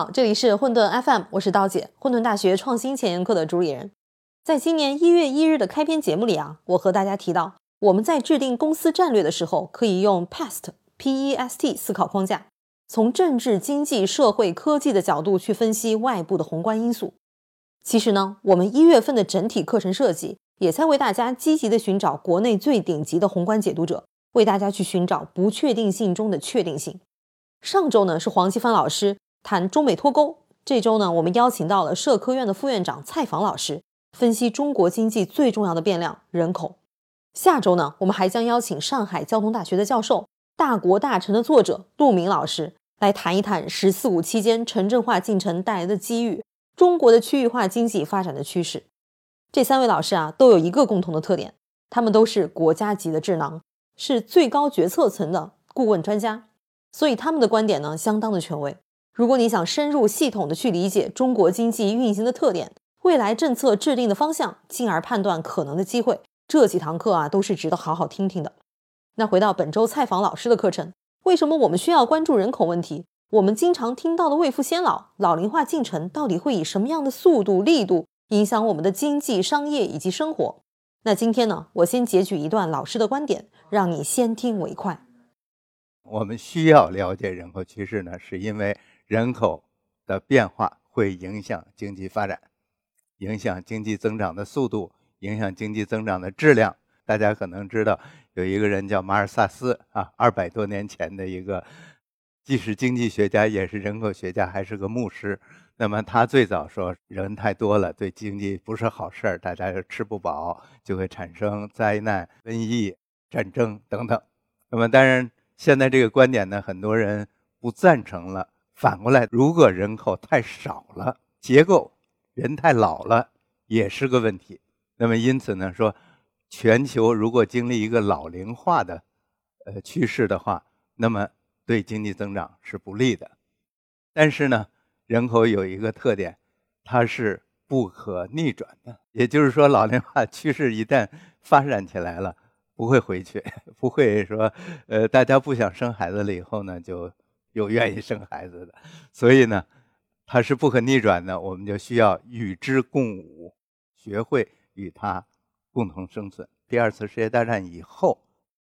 好，这里是混沌 FM，我是刀姐，混沌大学创新前沿课的主理人。在今年一月一日的开篇节目里啊，我和大家提到，我们在制定公司战略的时候，可以用 PEST P E S T 思考框架，从政治、经济、社会、科技的角度去分析外部的宏观因素。其实呢，我们一月份的整体课程设计，也在为大家积极的寻找国内最顶级的宏观解读者，为大家去寻找不确定性中的确定性。上周呢是黄奇帆老师谈中美脱钩，这周呢我们邀请到了社科院的副院长蔡昉老师分析中国经济最重要的变量人口。下周呢我们还将邀请上海交通大学的教授、大国大城的作者陆明老师来谈一谈“十四五”期间城镇化进程带来的机遇。中国的区域化经济发展的趋势，这三位老师啊都有一个共同的特点，他们都是国家级的智囊，是最高决策层的顾问专家，所以他们的观点呢相当的权威。如果你想深入系统的去理解中国经济运行的特点、未来政策制定的方向，进而判断可能的机会，这几堂课啊都是值得好好听听的。那回到本周采访老师的课程，为什么我们需要关注人口问题？我们经常听到的“未富先老”老龄化进程，到底会以什么样的速度、力度影响我们的经济、商业以及生活？那今天呢，我先截取一段老师的观点，让你先听为快。我们需要了解人口趋势呢，是因为人口的变化会影响经济发展，影响经济增长的速度，影响经济增长的质量。大家可能知道，有一个人叫马尔萨斯啊，二百多年前的一个。既是经济学家，也是人口学家，还是个牧师。那么他最早说，人太多了，对经济不是好事儿，大家又吃不饱，就会产生灾难、瘟疫、战争等等。那么当然，现在这个观点呢，很多人不赞成了。反过来，如果人口太少了，结构人太老了，也是个问题。那么因此呢，说全球如果经历一个老龄化的呃趋势的话，那么。对经济增长是不利的，但是呢，人口有一个特点，它是不可逆转的。也就是说，老龄化趋势一旦发展起来了，不会回去，不会说，呃，大家不想生孩子了以后呢，就有愿意生孩子的。所以呢，它是不可逆转的，我们就需要与之共舞，学会与它共同生存。第二次世界大战以后，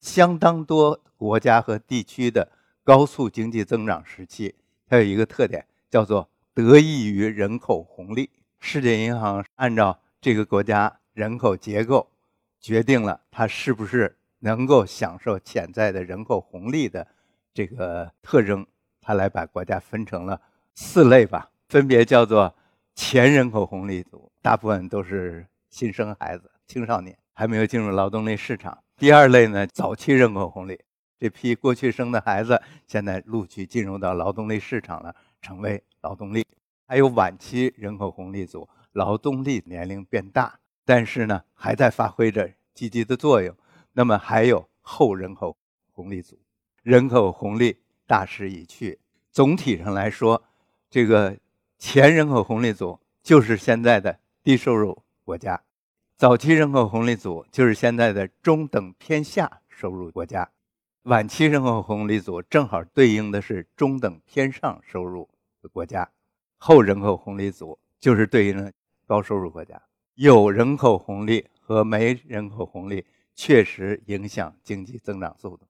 相当多国家和地区的。高速经济增长时期，它有一个特点，叫做得益于人口红利。世界银行按照这个国家人口结构，决定了它是不是能够享受潜在的人口红利的这个特征。他来把国家分成了四类吧，分别叫做前人口红利组，大部分都是新生孩子、青少年，还没有进入劳动力市场。第二类呢，早期人口红利。这批过去生的孩子，现在陆续进入到劳动力市场了，成为劳动力。还有晚期人口红利组，劳动力年龄变大，但是呢，还在发挥着积极的作用。那么还有后人口红利组，人口红利大势已去。总体上来说，这个前人口红利组就是现在的低收入国家，早期人口红利组就是现在的中等偏下收入国家。晚期人口红利组正好对应的是中等偏上收入的国家，后人口红利组就是对应的高收入国家。有人口红利和没人口红利确实影响经济增长速度，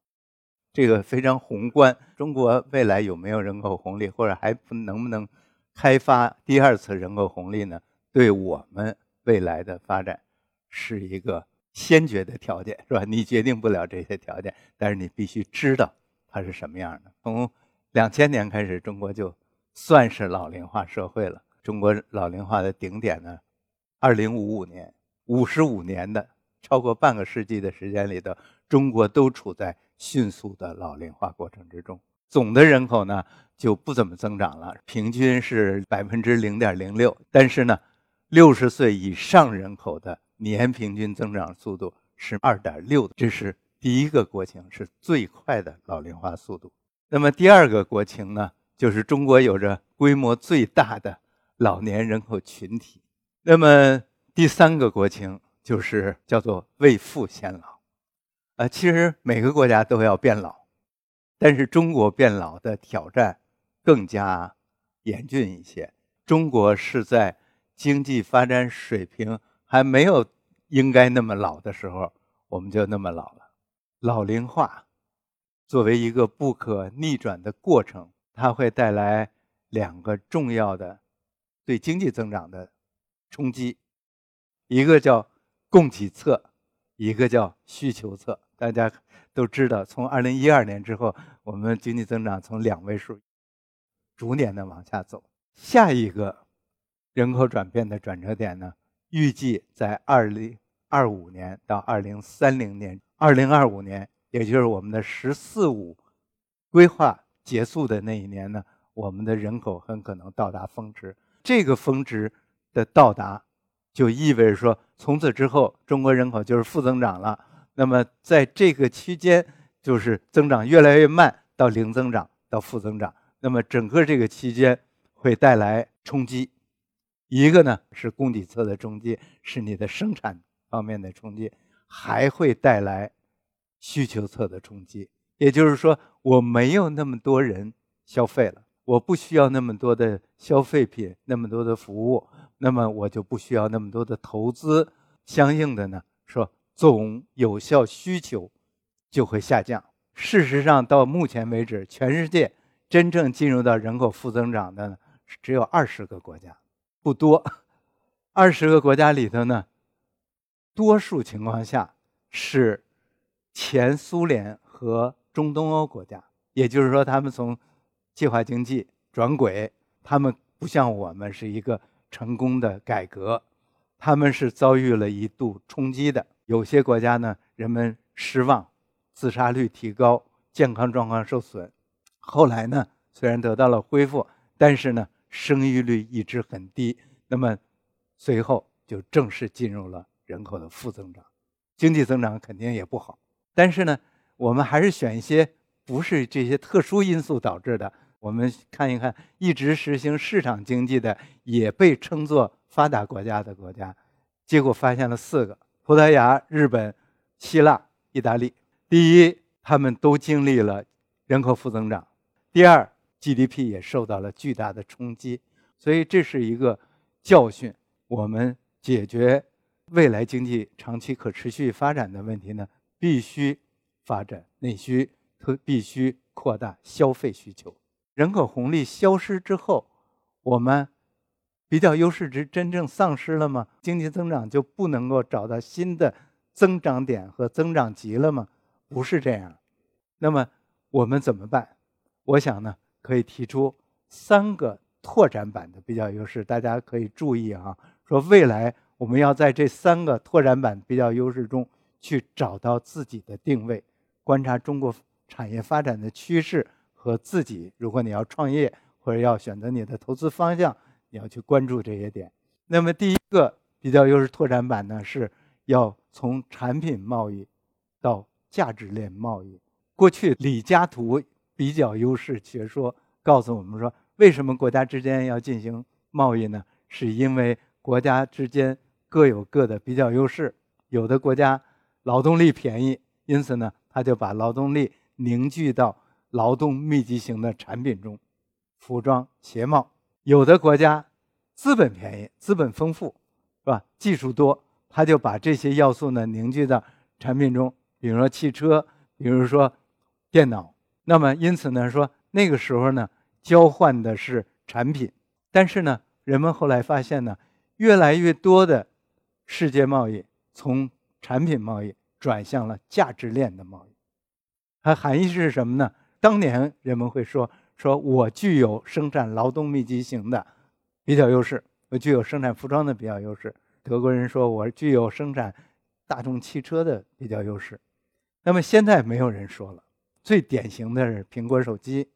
这个非常宏观。中国未来有没有人口红利，或者还能不能开发第二次人口红利呢？对我们未来的发展是一个。先决的条件是吧？你决定不了这些条件，但是你必须知道它是什么样的。从两千年开始，中国就算是老龄化社会了。中国老龄化的顶点呢，二零五五年，五十五年的超过半个世纪的时间里头，中国都处在迅速的老龄化过程之中。总的人口呢就不怎么增长了，平均是百分之零点零六。但是呢，六十岁以上人口的。年平均增长速度是二点六，这是第一个国情，是最快的老龄化速度。那么第二个国情呢，就是中国有着规模最大的老年人口群体。那么第三个国情就是叫做未富先老。啊，其实每个国家都要变老，但是中国变老的挑战更加严峻一些。中国是在经济发展水平还没有应该那么老的时候，我们就那么老了。老龄化作为一个不可逆转的过程，它会带来两个重要的对经济增长的冲击，一个叫供给侧，一个叫需求侧。大家都知道，从二零一二年之后，我们经济增长从两位数逐年的往下走。下一个人口转变的转折点呢，预计在二零二五年到二零三零年。二零二五年，也就是我们的“十四五”规划结束的那一年呢，我们的人口很可能到达峰值。这个峰值的到达，就意味着说，从此之后，中国人口就是负增长了。那么，在这个期间，就是增长越来越慢，到零增长，到负增长。那么，整个这个期间会带来冲击。一个呢是供给侧的冲击，是你的生产方面的冲击。还会带来需求侧的冲击，也就是说，我没有那么多人消费了，我不需要那么多的消费品，那么多的服务，那么我就不需要那么多的投资，相应的呢，说总有效需求就会下降。事实上，到目前为止，全世界真正进入到人口负增长的呢，只有二十个国家，不多。二十个国家里头呢。多数情况下是前苏联和中东欧国家，也就是说，他们从计划经济转轨，他们不像我们是一个成功的改革，他们是遭遇了一度冲击的。有些国家呢，人们失望，自杀率提高，健康状况受损。后来呢，虽然得到了恢复，但是呢，生育率一直很低。那么，随后就正式进入了。人口的负增长，经济增长肯定也不好。但是呢，我们还是选一些不是这些特殊因素导致的。我们看一看，一直实行市场经济的，也被称作发达国家的国家，结果发现了四个：葡萄牙、日本、希腊、意大利。第一，他们都经历了人口负增长；第二，GDP 也受到了巨大的冲击。所以这是一个教训。我们解决。未来经济长期可持续发展的问题呢，必须发展内需，特必须扩大消费需求。人口红利消失之后，我们比较优势值真正丧失了吗？经济增长就不能够找到新的增长点和增长极了吗？不是这样。那么我们怎么办？我想呢，可以提出三个拓展版的比较优势，大家可以注意啊，说未来。我们要在这三个拓展版比较优势中去找到自己的定位，观察中国产业发展的趋势和自己。如果你要创业或者要选择你的投资方向，你要去关注这些点。那么第一个比较优势拓展版呢，是要从产品贸易到价值链贸易。过去李嘉图比较优势学说告诉我们说，为什么国家之间要进行贸易呢？是因为国家之间。各有各的比较优势，有的国家劳动力便宜，因此呢，他就把劳动力凝聚到劳动密集型的产品中，服装、鞋帽；有的国家资本便宜，资本丰富，是吧？技术多，他就把这些要素呢凝聚到产品中，比如说汽车，比如说电脑。那么，因此呢，说那个时候呢，交换的是产品，但是呢，人们后来发现呢，越来越多的。世界贸易从产品贸易转向了价值链的贸易，它含义是什么呢？当年人们会说：“说我具有生产劳动密集型的比较优势，我具有生产服装的比较优势。”德国人说：“我具有生产大众汽车的比较优势。”那么现在没有人说了，最典型的是苹果手机，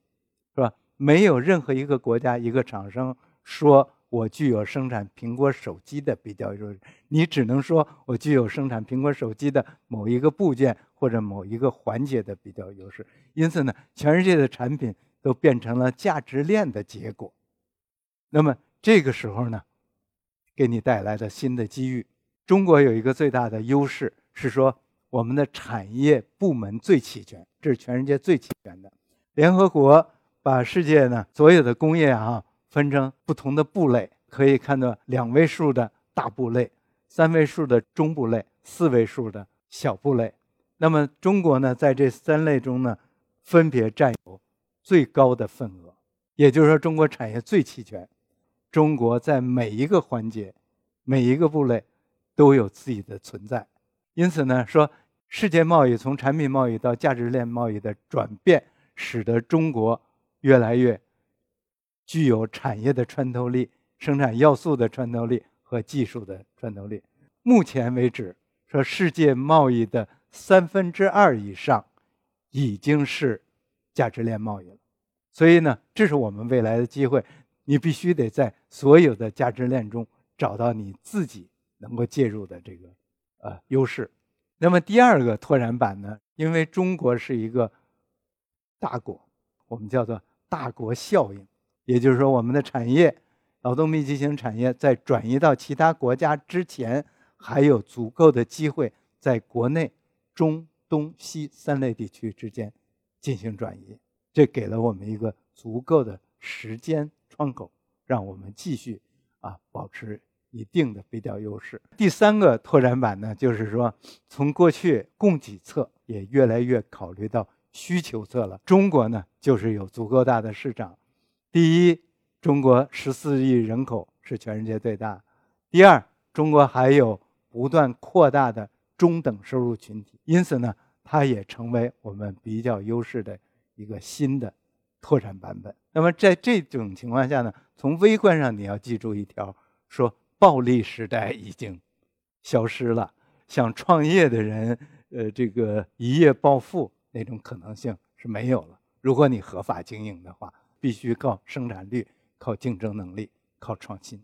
是吧？没有任何一个国家一个厂商说。我具有生产苹果手机的比较优势，你只能说我具有生产苹果手机的某一个部件或者某一个环节的比较优势。因此呢，全世界的产品都变成了价值链的结果。那么这个时候呢，给你带来的新的机遇。中国有一个最大的优势是说，我们的产业部门最齐全，这是全世界最齐全的。联合国把世界呢所有的工业啊。分成不同的部类，可以看到两位数的大部类、三位数的中部类、四位数的小部类。那么中国呢，在这三类中呢，分别占有最高的份额，也就是说，中国产业最齐全。中国在每一个环节、每一个部类都有自己的存在。因此呢，说世界贸易从产品贸易到价值链贸易的转变，使得中国越来越具有产业的穿透力、生产要素的穿透力和技术的穿透力。目前为止，说世界贸易的。三分之二以上已经是价值链贸易了，所以呢，这是我们未来的机会。你必须得在所有的价值链中找到你自己能够介入的这个呃优势。那么第二个拓展版呢，因为中国是一个大国，我们叫做大国效应，也就是说，我们的产业劳动密集型产业在转移到其他国家之前，还有足够的机会在国内。中东西三类地区之间进行转移，这给了我们一个足够的时间窗口，让我们继续啊保持一定的比较优势。第三个拓展版呢，就是说从过去供给侧也越来越考虑到需求侧了。中国呢，就是有足够大的市场。第一，中国十四亿人口是全世界最大；第二，中国还有不断扩大的。中等收入群体，因此呢，它也成为我们比较优势的一个新的拓展版本。那么在这种情况下呢，从微观上你要记住一条：说暴利时代已经消失了，想创业的人，呃，这个一夜暴富那种可能性是没有了。如果你合法经营的话，必须靠生产率、靠竞争能力、靠创新。